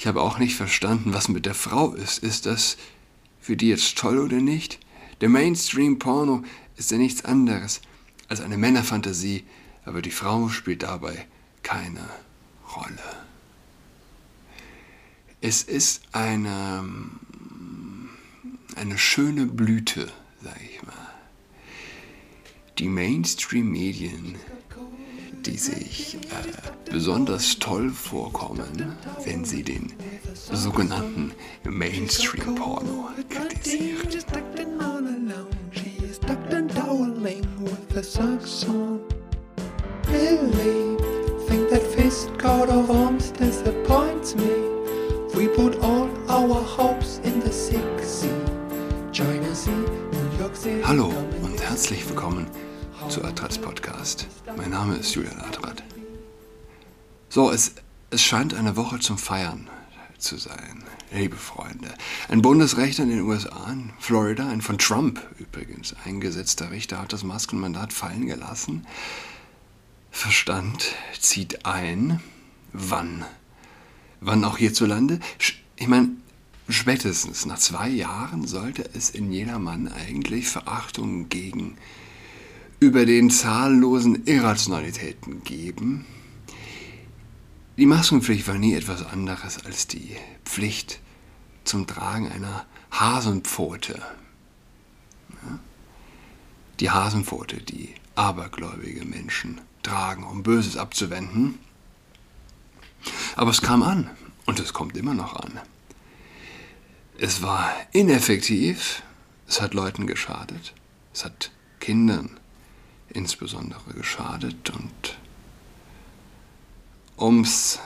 Ich habe auch nicht verstanden, was mit der Frau ist. Ist das für die jetzt toll oder nicht? Der Mainstream-Porno ist ja nichts anderes als eine Männerfantasie, aber die Frau spielt dabei keine Rolle. Es ist eine, eine schöne Blüte, sag ich mal. Die Mainstream-Medien die sich äh, besonders toll vorkommen, wenn sie den sogenannten Mainstream-Porno kritisieren. Hallo und herzlich willkommen zu Adrats Podcast. Mein Name ist Julian Adrat. So, es, es scheint eine Woche zum Feiern zu sein, liebe Freunde. Ein Bundesrechter in den USA, in Florida, ein von Trump übrigens eingesetzter Richter, hat das Maskenmandat fallen gelassen. Verstand zieht ein. Wann? Wann auch hierzulande? Ich meine, spätestens nach zwei Jahren sollte es in jedermann eigentlich Verachtung gegen über den zahllosen Irrationalitäten geben. Die Maskenpflicht war nie etwas anderes als die Pflicht zum Tragen einer Hasenpfote. Die Hasenpfote, die abergläubige Menschen tragen, um Böses abzuwenden. Aber es kam an und es kommt immer noch an. Es war ineffektiv, es hat Leuten geschadet, es hat Kindern insbesondere geschadet. Und um es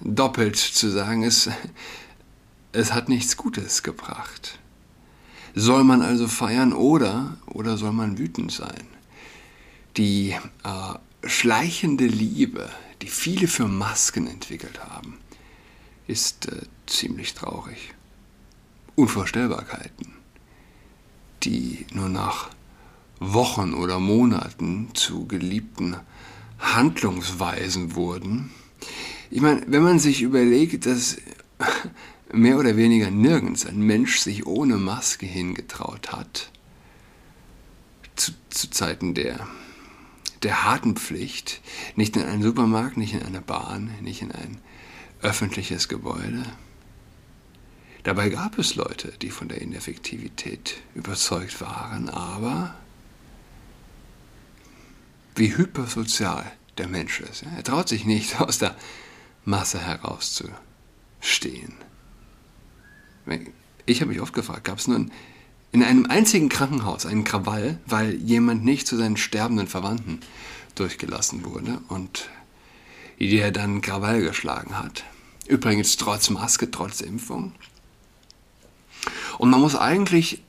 doppelt zu sagen, es, es hat nichts Gutes gebracht. Soll man also feiern oder, oder soll man wütend sein? Die äh, schleichende Liebe, die viele für Masken entwickelt haben, ist äh, ziemlich traurig. Unvorstellbarkeiten, die nur nach Wochen oder Monaten zu geliebten Handlungsweisen wurden. Ich meine, wenn man sich überlegt, dass mehr oder weniger nirgends ein Mensch sich ohne Maske hingetraut hat, zu, zu Zeiten der, der harten Pflicht, nicht in einen Supermarkt, nicht in eine Bahn, nicht in ein öffentliches Gebäude. Dabei gab es Leute, die von der Ineffektivität überzeugt waren, aber wie hypersozial der Mensch ist. Er traut sich nicht, aus der Masse herauszustehen. Ich habe mich oft gefragt, gab es nun in einem einzigen Krankenhaus einen Krawall, weil jemand nicht zu seinen sterbenden Verwandten durchgelassen wurde und der dann Krawall geschlagen hat. Übrigens trotz Maske, trotz Impfung. Und man muss eigentlich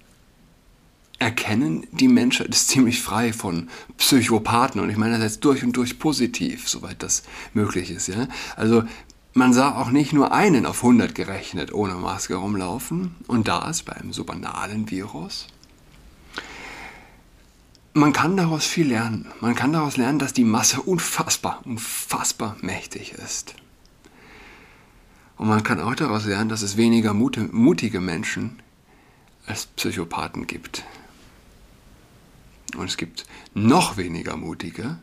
erkennen, die Menschheit ist ziemlich frei von Psychopathen und ich meine das jetzt durch und durch positiv, soweit das möglich ist. Ja? Also man sah auch nicht nur einen auf 100 gerechnet ohne Maske rumlaufen und das beim so banalen Virus. Man kann daraus viel lernen. Man kann daraus lernen, dass die Masse unfassbar, unfassbar mächtig ist. Und man kann auch daraus lernen, dass es weniger mutige Menschen als Psychopathen gibt. Und es gibt noch weniger Mutige,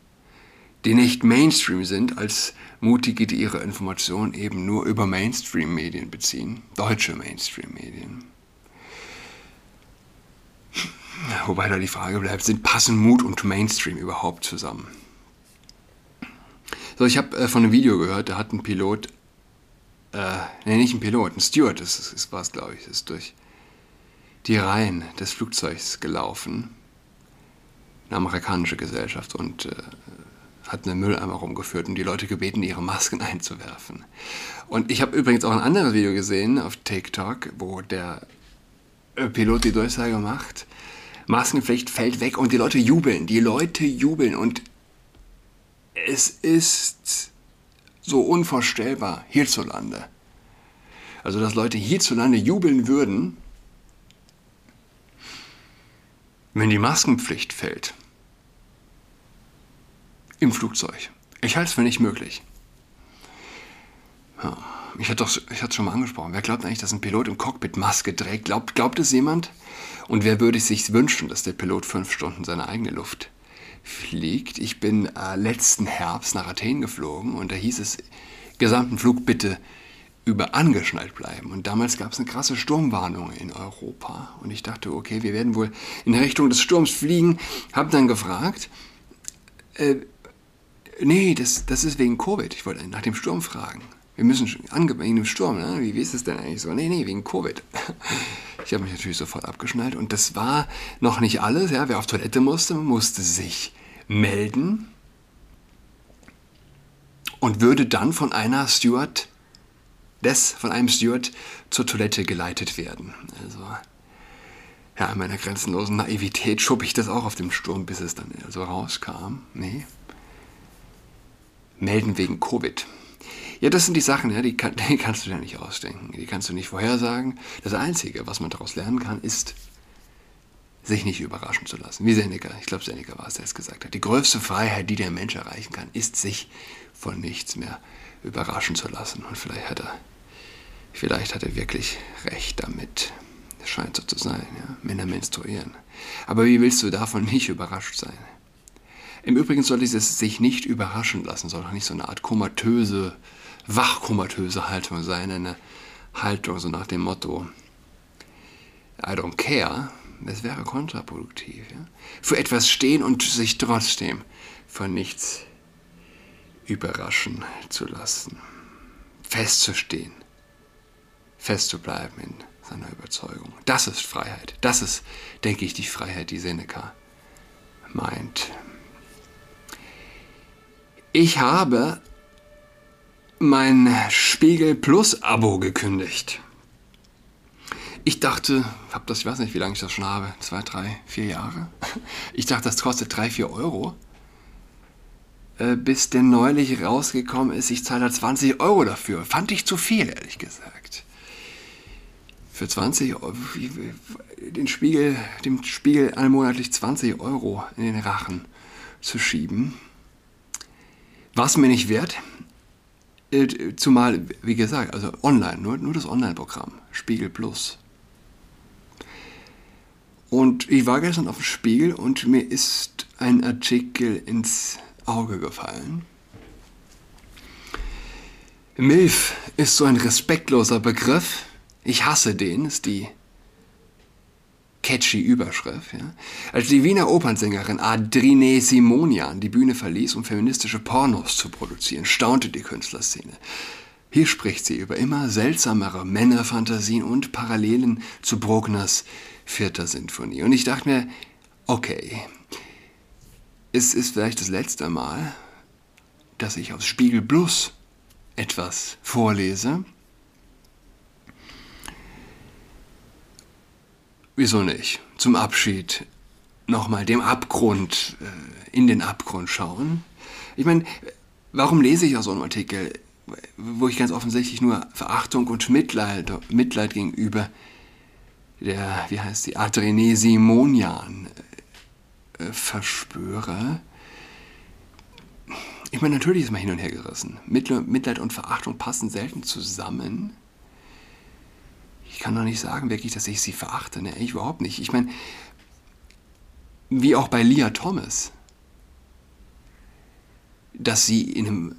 die nicht Mainstream sind, als Mutige, die ihre Informationen eben nur über Mainstream-Medien beziehen, deutsche Mainstream-Medien. Wobei da die Frage bleibt, sind passen Mut und Mainstream überhaupt zusammen? So, ich habe äh, von einem Video gehört, da hat ein Pilot, äh, nee, nicht ein Pilot, ein Steward, das, das war es, glaube ich, ist durch die Reihen des Flugzeugs gelaufen eine amerikanische Gesellschaft und äh, hat einen Mülleimer rumgeführt und die Leute gebeten, ihre Masken einzuwerfen. Und ich habe übrigens auch ein anderes Video gesehen auf TikTok, wo der äh, Pilot die Durchsage macht, Maskenpflicht fällt weg und die Leute jubeln, die Leute jubeln und es ist so unvorstellbar hierzulande. Also, dass Leute hierzulande jubeln würden, wenn die Maskenpflicht fällt im Flugzeug. Ich halte es für nicht möglich. Ja. ich hatte hatte schon mal angesprochen, wer glaubt eigentlich, dass ein Pilot im Cockpit Maske trägt? Glaubt, glaubt es jemand? Und wer würde sich wünschen, dass der Pilot fünf Stunden seine eigene Luft fliegt? Ich bin äh, letzten Herbst nach Athen geflogen und da hieß es, gesamten Flug bitte über angeschnallt bleiben. Und damals gab es eine krasse Sturmwarnung in Europa. Und ich dachte, okay, wir werden wohl in Richtung des Sturms fliegen. Hab dann gefragt, äh, nee, das, das ist wegen Covid. Ich wollte nach dem Sturm fragen. Wir müssen wegen dem Sturm, ne? wie, wie ist es denn eigentlich so? Nee, nee, wegen Covid. Ich habe mich natürlich sofort abgeschnallt. Und das war noch nicht alles. Ja? Wer auf Toilette musste, musste sich melden und würde dann von einer Steward des von einem Steward zur Toilette geleitet werden. Also ja, in meiner grenzenlosen Naivität schob ich das auch auf dem Sturm, bis es dann also rauskam. Nee. Melden wegen Covid. Ja, das sind die Sachen, ja, die, kann, die kannst du dir nicht ausdenken. Die kannst du nicht vorhersagen. Das Einzige, was man daraus lernen kann, ist, sich nicht überraschen zu lassen. Wie Seneca, ich glaube Seneca war es, der es gesagt hat. Die größte Freiheit, die der Mensch erreichen kann, ist, sich von nichts mehr überraschen zu lassen. Und vielleicht hat er Vielleicht hat er wirklich recht damit. Das scheint so zu sein, ja. Männer menstruieren. Aber wie willst du davon nicht überrascht sein? Im Übrigen soll dieses sich nicht überraschen lassen, soll doch nicht so eine Art komatöse, wachkomatöse Haltung sein, eine Haltung so nach dem Motto, I don't care, das wäre kontraproduktiv. Ja? Für etwas stehen und sich trotzdem von nichts überraschen zu lassen. Festzustehen festzubleiben in seiner Überzeugung. Das ist Freiheit. Das ist, denke ich, die Freiheit, die Seneca meint. Ich habe mein Spiegel Plus Abo gekündigt. Ich dachte, hab das, ich weiß nicht, wie lange ich das schon habe, zwei, drei, vier Jahre. Ich dachte, das kostet drei, vier Euro. Äh, bis der neulich rausgekommen ist, ich zahle da 20 Euro dafür. Fand ich zu viel, ehrlich gesagt für 20 Euro, den Spiegel, dem Spiegel allmonatlich 20 Euro in den Rachen zu schieben. War es mir nicht wert. Äh, zumal, wie gesagt, also online, nur, nur das Online-Programm, Spiegel Plus. Und ich war gestern auf dem Spiegel und mir ist ein Artikel ins Auge gefallen. MILF ist so ein respektloser Begriff ich hasse den, ist die catchy Überschrift. Ja? Als die Wiener Opernsängerin Adrine Simonian die Bühne verließ, um feministische Pornos zu produzieren, staunte die Künstlerszene. Hier spricht sie über immer seltsamere Männerfantasien und Parallelen zu Bruckners vierter Sinfonie. Und ich dachte mir, okay, es ist vielleicht das letzte Mal, dass ich aus Spiegel Plus etwas vorlese. Wieso nicht? Zum Abschied nochmal dem Abgrund, äh, in den Abgrund schauen. Ich meine, warum lese ich auch so einen Artikel, wo ich ganz offensichtlich nur Verachtung und Mitleid, Mitleid gegenüber der, wie heißt die, Adrene Simonian äh, verspüre? Ich meine, natürlich ist man hin und her gerissen. Mitleid und Verachtung passen selten zusammen kann doch nicht sagen wirklich, dass ich sie verachte. Ne? Ich überhaupt nicht. Ich meine, wie auch bei Leah Thomas, dass sie in einem,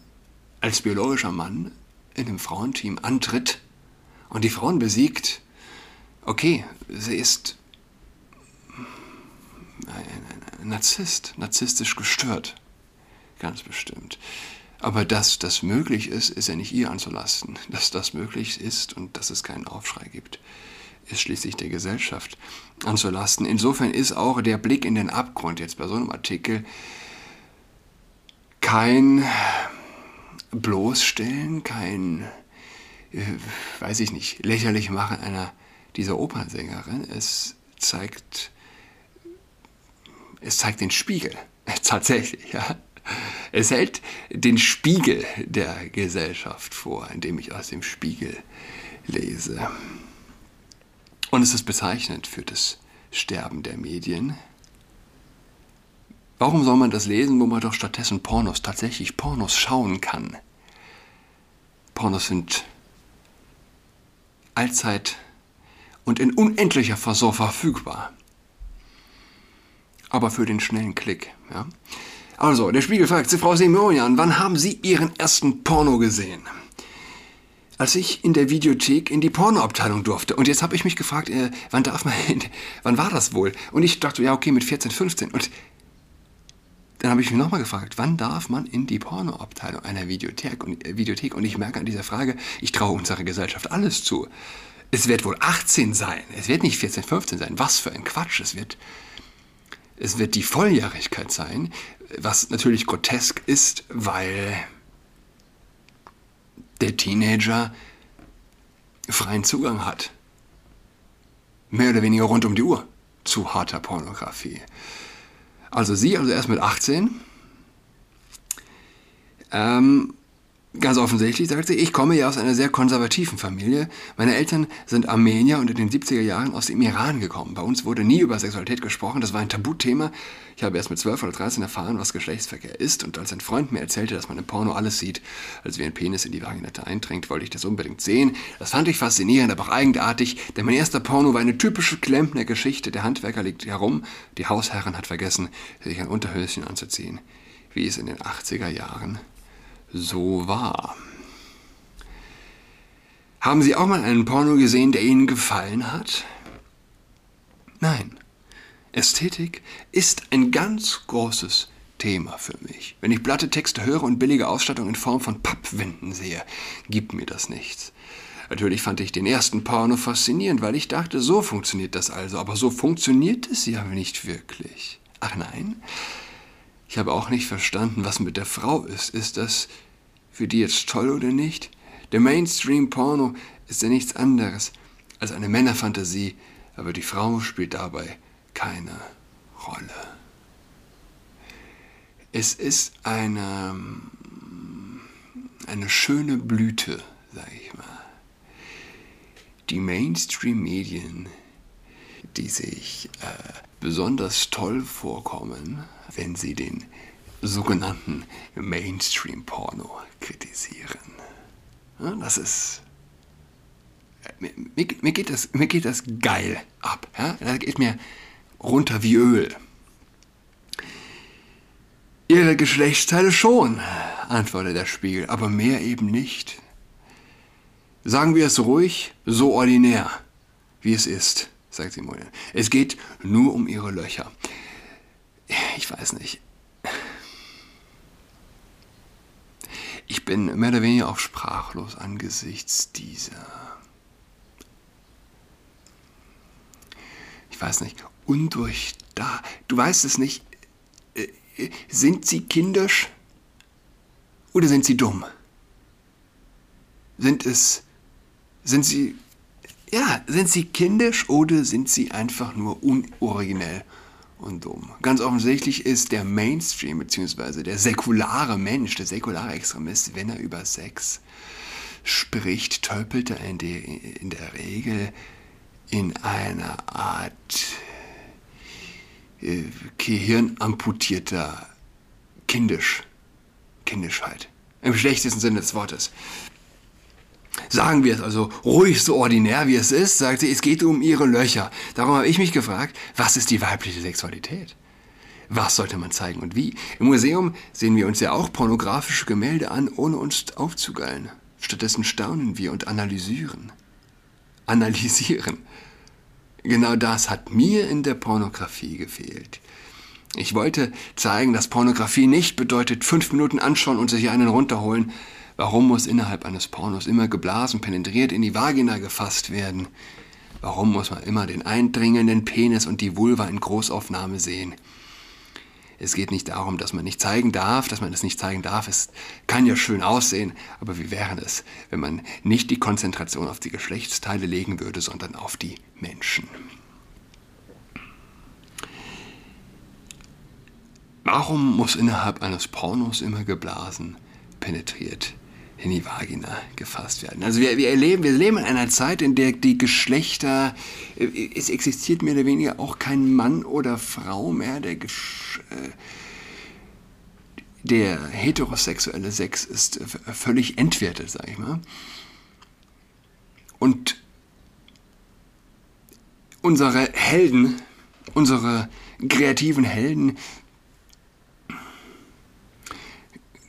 als biologischer Mann in einem Frauenteam antritt und die Frauen besiegt. Okay, sie ist ein Narzisst, narzisstisch gestört. Ganz bestimmt. Aber dass das möglich ist, ist ja nicht ihr anzulasten. Dass das möglich ist und dass es keinen Aufschrei gibt, ist schließlich der Gesellschaft anzulasten. Insofern ist auch der Blick in den Abgrund jetzt bei so einem Artikel kein Bloßstellen, kein, äh, weiß ich nicht, lächerlich machen einer dieser Opernsängerin. Es zeigt, es zeigt den Spiegel, tatsächlich, ja. Es hält den Spiegel der Gesellschaft vor, indem ich aus dem Spiegel lese. Und es ist bezeichnend für das Sterben der Medien. Warum soll man das lesen, wo man doch stattdessen Pornos, tatsächlich Pornos schauen kann? Pornos sind allzeit und in unendlicher Fasson verfügbar. Aber für den schnellen Klick. Ja? Also, der Spiegel fragt Sie, Frau Semorian, wann haben Sie Ihren ersten Porno gesehen? Als ich in der Videothek in die Pornoabteilung durfte. Und jetzt habe ich mich gefragt, äh, wann darf man? Wann war das wohl? Und ich dachte, ja, okay, mit 14, 15. Und dann habe ich mich nochmal gefragt, wann darf man in die Pornoabteilung einer Videothek und, äh, Videothek? Und ich merke an dieser Frage, ich traue unserer Gesellschaft alles zu. Es wird wohl 18 sein. Es wird nicht 14, 15 sein. Was für ein Quatsch. Es wird, es wird die Volljährigkeit sein, was natürlich grotesk ist, weil der Teenager freien Zugang hat. Mehr oder weniger rund um die Uhr zu harter Pornografie. Also sie, also erst mit 18. Ähm, Ganz offensichtlich, sagt sie, ich komme ja aus einer sehr konservativen Familie. Meine Eltern sind Armenier und in den 70er Jahren aus dem Iran gekommen. Bei uns wurde nie über Sexualität gesprochen, das war ein Tabuthema. Ich habe erst mit 12 oder 13 erfahren, was Geschlechtsverkehr ist und als ein Freund mir erzählte, dass man im Porno alles sieht, als wie ein Penis in die Vaginette eindringt, wollte ich das unbedingt sehen. Das fand ich faszinierend, aber auch eigenartig, denn mein erster Porno war eine typische Klempner-Geschichte. Der Handwerker liegt herum, die Hausherrin hat vergessen, sich ein Unterhöschen anzuziehen, wie es in den 80er Jahren so war. Haben Sie auch mal einen Porno gesehen, der Ihnen gefallen hat? Nein. Ästhetik ist ein ganz großes Thema für mich. Wenn ich platte Texte höre und billige Ausstattung in Form von Pappwänden sehe, gibt mir das nichts. Natürlich fand ich den ersten Porno faszinierend, weil ich dachte, so funktioniert das also, aber so funktioniert es ja nicht wirklich. Ach nein, ich habe auch nicht verstanden, was mit der Frau ist. Ist das für die jetzt toll oder nicht? Der Mainstream-Porno ist ja nichts anderes als eine Männerfantasie, aber die Frau spielt dabei keine Rolle. Es ist eine, eine schöne Blüte, sag ich mal. Die Mainstream-Medien, die sich äh, besonders toll vorkommen, wenn sie den sogenannten Mainstream-Porno kritisieren. Ja, das ist. Mir, mir, geht das, mir geht das geil ab. Ja? Das geht mir runter wie Öl. Ihre Geschlechtsteile schon, antwortet der Spiegel, aber mehr eben nicht. Sagen wir es ruhig, so ordinär, wie es ist, sagt Simone. Es geht nur um ihre Löcher. Ich weiß nicht. Ich bin mehr oder weniger auch sprachlos angesichts dieser, ich weiß nicht, undurchdacht, du weißt es nicht, äh, sind sie kindisch oder sind sie dumm? Sind es, sind sie, ja, sind sie kindisch oder sind sie einfach nur unoriginell und dumm. Ganz offensichtlich ist der Mainstream bzw. der säkulare Mensch, der säkulare Extremist, wenn er über Sex spricht, tölpelt er in, der, in der Regel in einer Art äh, gehirnamputierter Kindisch, Kindischheit. Im schlechtesten Sinne des Wortes. Sagen wir es also ruhig so ordinär wie es ist, sagt sie, es geht um ihre Löcher. Darum habe ich mich gefragt, was ist die weibliche Sexualität? Was sollte man zeigen und wie? Im Museum sehen wir uns ja auch pornografische Gemälde an, ohne uns aufzugeilen. Stattdessen staunen wir und analysieren. Analysieren. Genau das hat mir in der Pornografie gefehlt. Ich wollte zeigen, dass Pornografie nicht bedeutet, fünf Minuten anschauen und sich einen runterholen, Warum muss innerhalb eines Pornos immer geblasen, penetriert in die Vagina gefasst werden? Warum muss man immer den eindringenden Penis und die Vulva in Großaufnahme sehen? Es geht nicht darum, dass man nicht zeigen darf, dass man es nicht zeigen darf. Es kann ja schön aussehen, aber wie wäre es, wenn man nicht die Konzentration auf die Geschlechtsteile legen würde, sondern auf die Menschen? Warum muss innerhalb eines Pornos immer geblasen, penetriert in die Vagina gefasst werden. Also wir, wir, erleben, wir leben in einer Zeit, in der die Geschlechter, äh, es existiert mehr oder weniger auch kein Mann oder Frau mehr, der, äh, der heterosexuelle Sex ist völlig entwertet, sag ich mal. Und unsere Helden, unsere kreativen Helden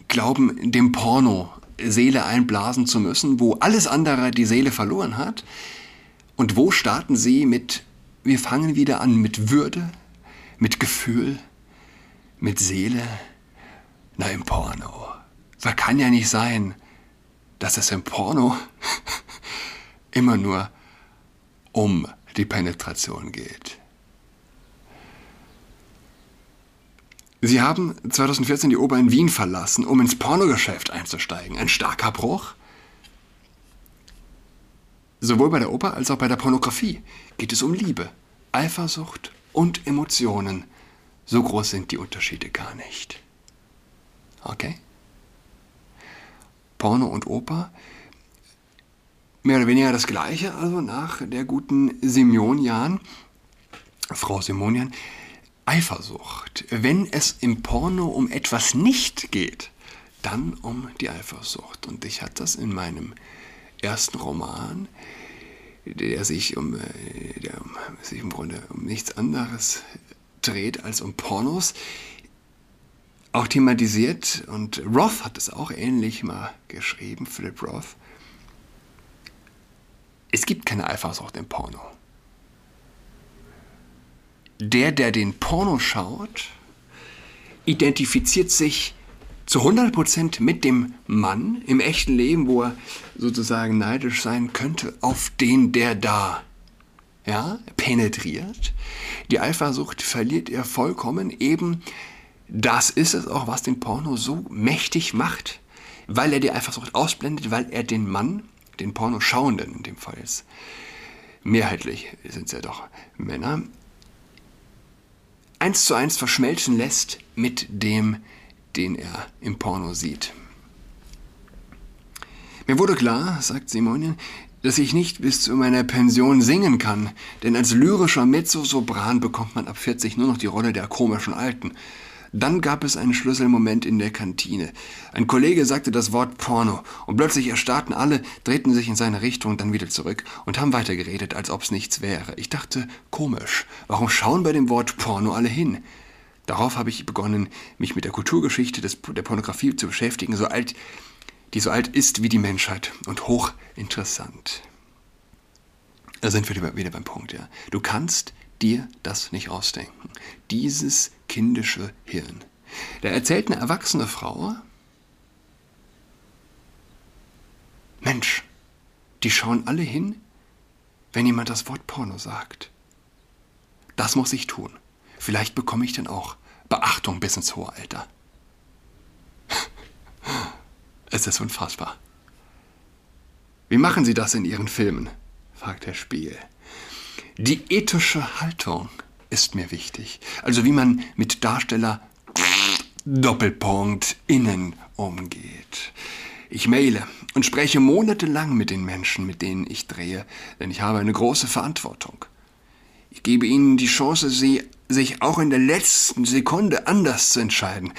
glauben, dem Porno Seele einblasen zu müssen, wo alles andere die Seele verloren hat. Und wo starten sie mit, wir fangen wieder an mit Würde, mit Gefühl, mit Seele? Na, im Porno. Das kann ja nicht sein, dass es im Porno immer nur um die Penetration geht. Sie haben 2014 die Oper in Wien verlassen, um ins Pornogeschäft einzusteigen. Ein starker Bruch. Sowohl bei der Oper als auch bei der Pornografie geht es um Liebe, Eifersucht und Emotionen. So groß sind die Unterschiede gar nicht. Okay? Porno und Oper mehr oder weniger das gleiche, also nach der guten Simonian, Frau Simonian, Eifersucht. Wenn es im Porno um etwas nicht geht, dann um die Eifersucht. Und ich hatte das in meinem ersten Roman, der sich um, äh, der sich im Grunde um nichts anderes dreht als um Pornos, auch thematisiert. Und Roth hat es auch ähnlich mal geschrieben, Philip Roth. Es gibt keine Eifersucht im Porno. Der, der den Porno schaut, identifiziert sich zu 100% mit dem Mann im echten Leben, wo er sozusagen neidisch sein könnte, auf den, der da ja, penetriert. Die Eifersucht verliert er vollkommen. Eben das ist es auch, was den Porno so mächtig macht, weil er die Eifersucht ausblendet, weil er den Mann den Pornoschauenden in dem Fall jetzt, mehrheitlich sind es ja doch Männer, eins zu eins verschmelzen lässt mit dem, den er im Porno sieht. Mir wurde klar, sagt Simonien, dass ich nicht bis zu meiner Pension singen kann, denn als lyrischer Mezzosopran bekommt man ab 40 nur noch die Rolle der komischen Alten. Dann gab es einen Schlüsselmoment in der Kantine. Ein Kollege sagte das Wort Porno und plötzlich erstarrten alle, drehten sich in seine Richtung, dann wieder zurück und haben weitergeredet, als ob's nichts wäre. Ich dachte, komisch, warum schauen bei dem Wort Porno alle hin? Darauf habe ich begonnen, mich mit der Kulturgeschichte des, der Pornografie zu beschäftigen, so alt, die so alt ist wie die Menschheit und hochinteressant. Da sind wir wieder beim Punkt, ja. Du kannst dir das nicht ausdenken. Dieses kindische Hirn. Da erzählt eine erwachsene Frau, Mensch, die schauen alle hin, wenn jemand das Wort Porno sagt. Das muss ich tun. Vielleicht bekomme ich dann auch Beachtung bis ins hohe Alter. es ist unfassbar. Wie machen Sie das in Ihren Filmen? fragt der Spiegel. Die ethische Haltung ist mir wichtig. Also wie man mit Darsteller Doppelpunkt innen umgeht. Ich maile und spreche monatelang mit den Menschen, mit denen ich drehe, denn ich habe eine große Verantwortung. Ich gebe ihnen die Chance, sie sich auch in der letzten Sekunde anders zu entscheiden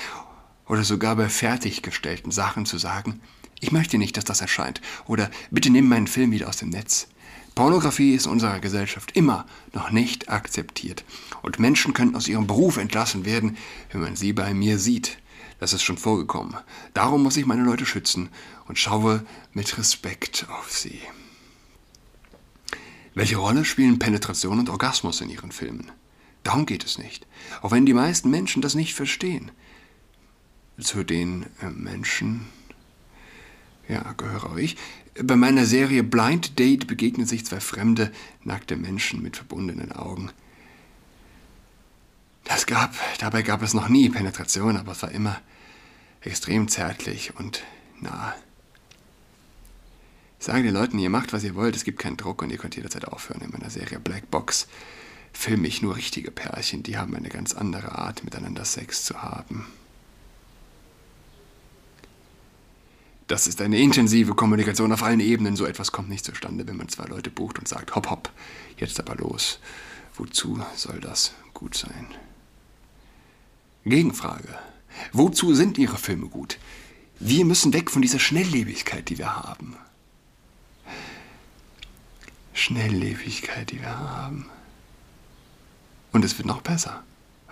oder sogar bei fertiggestellten Sachen zu sagen, ich möchte nicht, dass das erscheint oder bitte nimm meinen Film wieder aus dem Netz. Pornografie ist in unserer Gesellschaft immer noch nicht akzeptiert. Und Menschen können aus ihrem Beruf entlassen werden, wenn man sie bei mir sieht. Das ist schon vorgekommen. Darum muss ich meine Leute schützen und schaue mit Respekt auf sie. Welche Rolle spielen Penetration und Orgasmus in ihren Filmen? Darum geht es nicht. Auch wenn die meisten Menschen das nicht verstehen. Zu den äh, Menschen, ja, gehöre ich, bei meiner Serie Blind Date begegnen sich zwei fremde, nackte Menschen mit verbundenen Augen. Das gab, dabei gab es noch nie Penetration, aber es war immer extrem zärtlich und nah. Ich sage den Leuten, ihr macht, was ihr wollt, es gibt keinen Druck und ihr könnt jederzeit aufhören. In meiner Serie Black Box filme ich nur richtige Pärchen, die haben eine ganz andere Art, miteinander Sex zu haben. Das ist eine intensive Kommunikation auf allen Ebenen. So etwas kommt nicht zustande, wenn man zwei Leute bucht und sagt, hopp, hopp, jetzt aber los. Wozu soll das gut sein? Gegenfrage. Wozu sind Ihre Filme gut? Wir müssen weg von dieser Schnelllebigkeit, die wir haben. Schnelllebigkeit, die wir haben. Und es wird noch besser.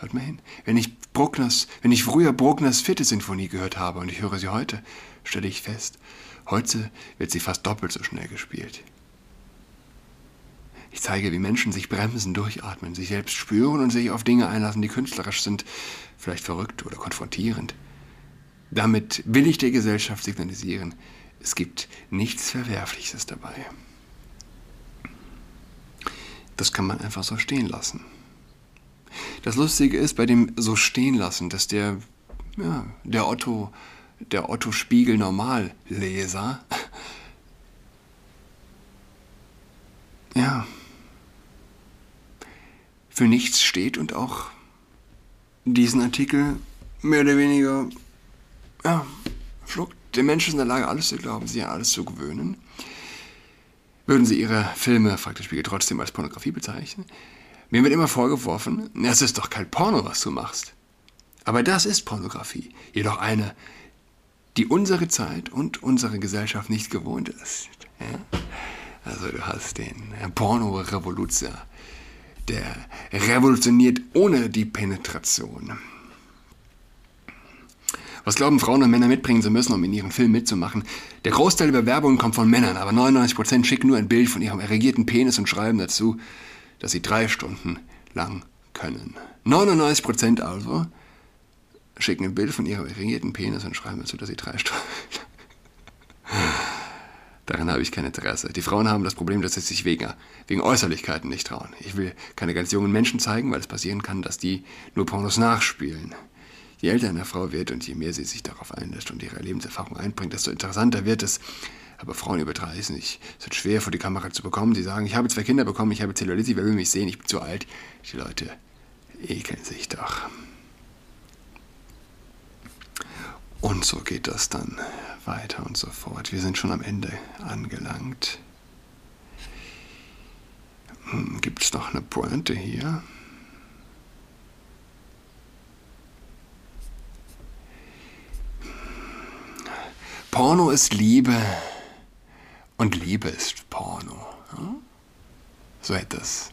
Hört mal hin. Wenn ich, Bruckners, wenn ich früher Bruckners vierte Sinfonie gehört habe und ich höre sie heute, stelle ich fest, heute wird sie fast doppelt so schnell gespielt. Ich zeige, wie Menschen sich bremsen, durchatmen, sich selbst spüren und sich auf Dinge einlassen, die künstlerisch sind, vielleicht verrückt oder konfrontierend. Damit will ich der Gesellschaft signalisieren, es gibt nichts Verwerfliches dabei. Das kann man einfach so stehen lassen. Das Lustige ist bei dem so stehen lassen, dass der, ja, der Otto, der Otto Spiegel Normalleser, ja, für nichts steht und auch diesen Artikel mehr oder weniger, ja, schluckt. Der Mensch ist in der Lage, alles zu glauben, sich an alles zu gewöhnen. Würden Sie Ihre Filme, fragt der Spiegel, trotzdem als Pornografie bezeichnen? Mir wird immer vorgeworfen, es ist doch kein Porno, was du machst. Aber das ist Pornografie. Jedoch eine, die unsere Zeit und unsere Gesellschaft nicht gewohnt ist. Ja? Also du hast den Porno-Revoluzer, der revolutioniert ohne die Penetration. Was glauben Frauen und Männer mitbringen zu müssen, um in ihren Film mitzumachen? Der Großteil der Bewerbungen kommt von Männern, aber 99% schicken nur ein Bild von ihrem erregierten Penis und schreiben dazu, dass sie drei Stunden lang können. 99% also schicken ein Bild von ihrem erregierten Penis und schreiben dazu, dass sie drei Stunden. Daran habe ich kein Interesse. Die Frauen haben das Problem, dass sie sich wegen, wegen Äußerlichkeiten nicht trauen. Ich will keine ganz jungen Menschen zeigen, weil es passieren kann, dass die nur Pornos nachspielen. Je älter eine Frau wird und je mehr sie sich darauf einlässt und ihre Lebenserfahrung einbringt, desto interessanter wird es. Aber Frauen über 30, es wird schwer vor die Kamera zu bekommen. Sie sagen, ich habe zwei Kinder bekommen, ich habe Zellulitis, wer will mich sehen, ich bin zu alt. Die Leute ekeln sich doch. Und so geht das dann weiter und so fort. Wir sind schon am Ende angelangt. Hm, Gibt es noch eine Pointe hier? Porno ist Liebe und Liebe ist Porno. So hätte es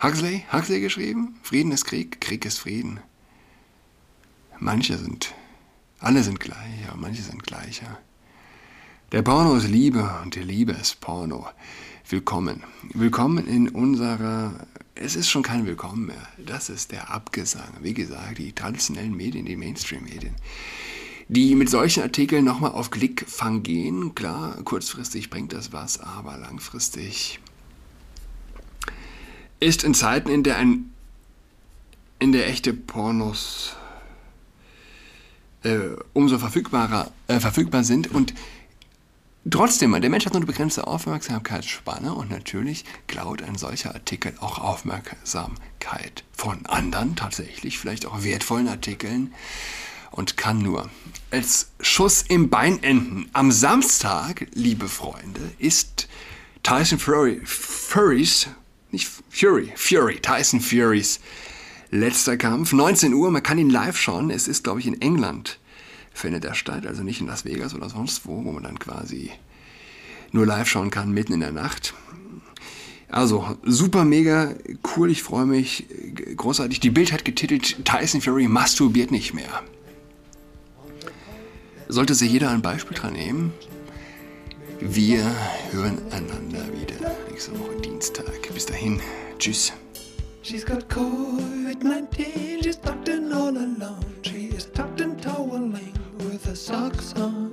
Huxley, Huxley geschrieben. Frieden ist Krieg, Krieg ist Frieden. Manche sind, alle sind gleich, aber manche sind gleicher. Der Porno ist Liebe und die Liebe ist Porno. Willkommen. Willkommen in unserer, es ist schon kein Willkommen mehr. Das ist der Abgesang. Wie gesagt, die traditionellen Medien, die Mainstream-Medien die mit solchen Artikeln nochmal auf Klickfang gehen. Klar, kurzfristig bringt das was, aber langfristig ist in Zeiten, in der ein in der echte Pornos äh, umso verfügbarer, äh, verfügbar sind und Trotzdem, der Mensch hat nur eine begrenzte Aufmerksamkeitsspanne und natürlich klaut ein solcher Artikel auch Aufmerksamkeit von anderen, tatsächlich vielleicht auch wertvollen Artikeln und kann nur als Schuss im Bein enden. Am Samstag, liebe Freunde, ist Tyson Fury, Furys, nicht Fury, Fury, Tyson Furys letzter Kampf. 19 Uhr, man kann ihn live schauen. Es ist, glaube ich, in England findet er statt, also nicht in Las Vegas oder sonst wo, wo man dann quasi nur live schauen kann, mitten in der Nacht. Also, super mega cool, ich freue mich, großartig. Die Bild hat getitelt, Tyson Fury masturbiert nicht mehr. Sollte sich jeder ein Beispiel dran nehmen. Wir hören einander wieder nächste Woche Dienstag. Bis dahin, tschüss. She's got COVID-19, she's tucked in all alone. She is tucked in toweling with her socks on.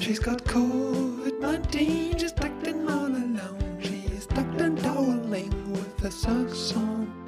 She's got COVID-19, she's tucked in all alone. She is tucked in toweling with her socks on.